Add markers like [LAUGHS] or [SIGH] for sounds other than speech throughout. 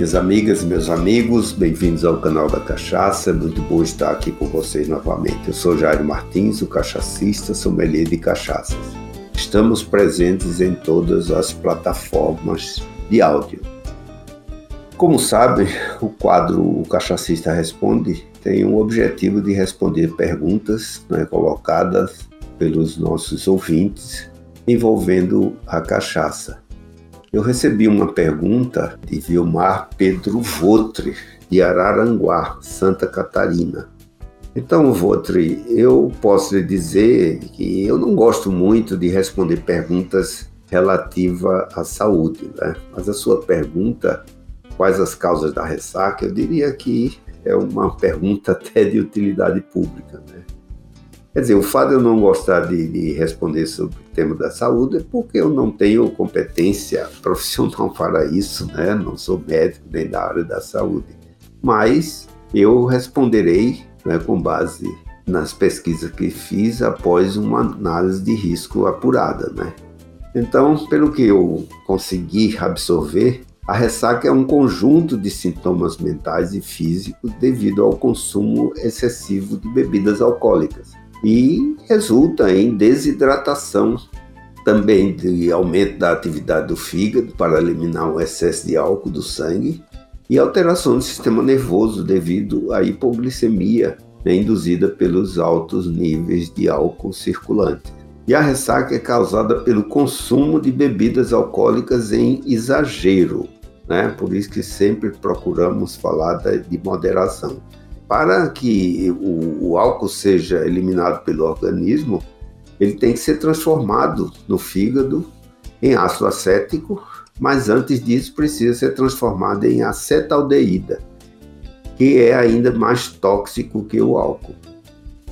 Minhas amigas meus amigos, bem-vindos ao canal da Cachaça. É muito bom estar aqui com vocês novamente. Eu sou Jairo Martins, o cachacista, sommelier de cachaças. Estamos presentes em todas as plataformas de áudio. Como sabem, o quadro O Cachacista Responde tem o objetivo de responder perguntas né, colocadas pelos nossos ouvintes envolvendo a cachaça. Eu recebi uma pergunta de Vilmar Pedro Votre, de Araranguá, Santa Catarina. Então, Votre, eu posso lhe dizer que eu não gosto muito de responder perguntas relativas à saúde, né? mas a sua pergunta, quais as causas da ressaca, eu diria que é uma pergunta [LAUGHS] até de utilidade pública. Né? Quer dizer, o fato de eu não gostar de, de, responder sobre o tema da saúde é porque eu não tenho competência [LAUGHS] profissional para isso, né? Não sou médico nem da área da saúde. Mas eu responderei né, com base nas pesquisas que fiz após uma análise de risco apurada, né? Então, pelo que eu consegui absorver, a ressaca é um conjunto de sintomas mentais e físicos devido ao consumo excessivo de bebidas alcoólicas e resulta em desidratação, também de aumento da atividade do fígado para eliminar o excesso de álcool do sangue e alteração do sistema nervoso devido à hipoglicemia né, induzida pelos altos níveis de álcool circulante. E a ressaca é causada pelo consumo de bebidas alcoólicas em exagero, né? Por isso que sempre procuramos falar de moderação. Para que o, o álcool seja eliminado pelo organismo, ele tem que ser transformado no fígado em ácido acético, mas antes disso precisa ser transformado em acetaldeída, que é ainda mais tóxico que o álcool.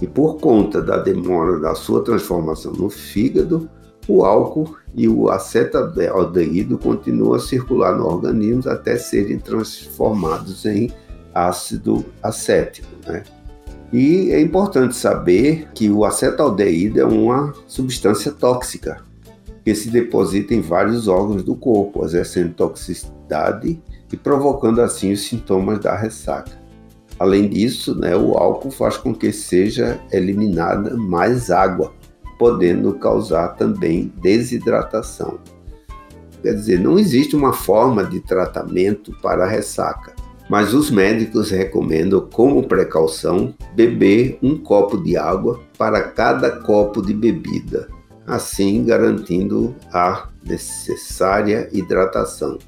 E por conta da demora da sua transformação no fígado, o álcool e o acetaldeído continuam a circular no organismo até serem transformados em ácido acético. Né? E é importante saber que o acetaldeído é uma substância tóxica que se deposita em vários órgãos do corpo, exercendo toxicidade e provocando assim os sintomas da ressaca. Além disso, né, o álcool faz com que seja eliminada mais água, podendo causar também desidratação. Quer dizer, não existe uma forma de tratamento para a ressaca mas os médicos recomendam, como precaução, beber um copo de água para cada copo de bebida, assim garantindo a necessária hidratação.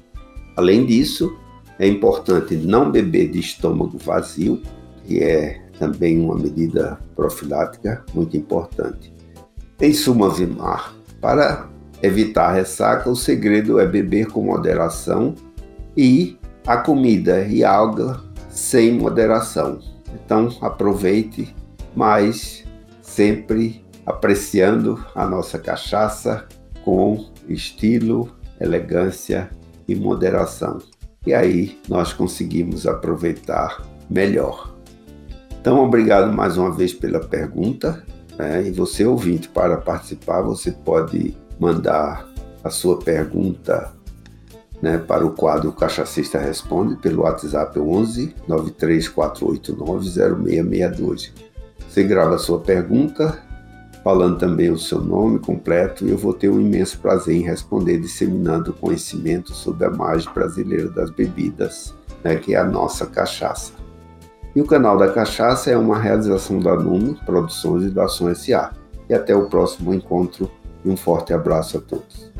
Além disso, é importante não beber de estômago vazio, que é também uma medida profilática muito importante. Em suma, Vimar, para evitar ressaca, o segredo é beber com moderação e a comida e a água sem moderação. Então aproveite, mas sempre apreciando a nossa cachaça com estilo, elegância e moderação. E aí nós conseguimos aproveitar melhor. Então, obrigado mais uma vez pela pergunta. Né? E você, ouvinte, para participar, você pode mandar a sua pergunta né, para o quadro Cachacista Responde pelo WhatsApp 11 93489 0662. Você grava a sua pergunta, falando também o seu nome completo, e eu vou ter um imenso prazer em responder, disseminando conhecimento sobre a margem brasileira das bebidas, né, que é a nossa cachaça. E o canal da Cachaça é uma realização da NUMO Produções e da Ação S.A. E até o próximo encontro e um forte abraço a todos.